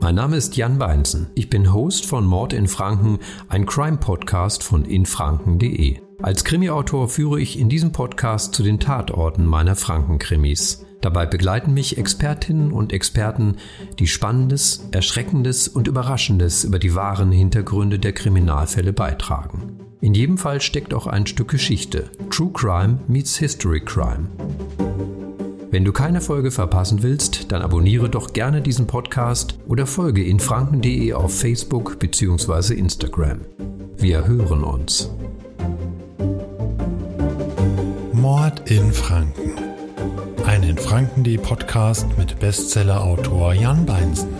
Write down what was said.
Mein Name ist Jan Beinzen. Ich bin Host von Mord in Franken, ein Crime-Podcast von infranken.de. Als Krimi-Autor führe ich in diesem Podcast zu den Tatorten meiner Franken-Krimis. Dabei begleiten mich Expertinnen und Experten, die Spannendes, Erschreckendes und Überraschendes über die wahren Hintergründe der Kriminalfälle beitragen. In jedem Fall steckt auch ein Stück Geschichte. True Crime meets History Crime. Wenn du keine Folge verpassen willst, dann abonniere doch gerne diesen Podcast oder folge infranken.de auf Facebook bzw. Instagram. Wir hören uns. Mord in Franken. Ein in Franken.de Podcast mit Bestsellerautor Jan Beinsen.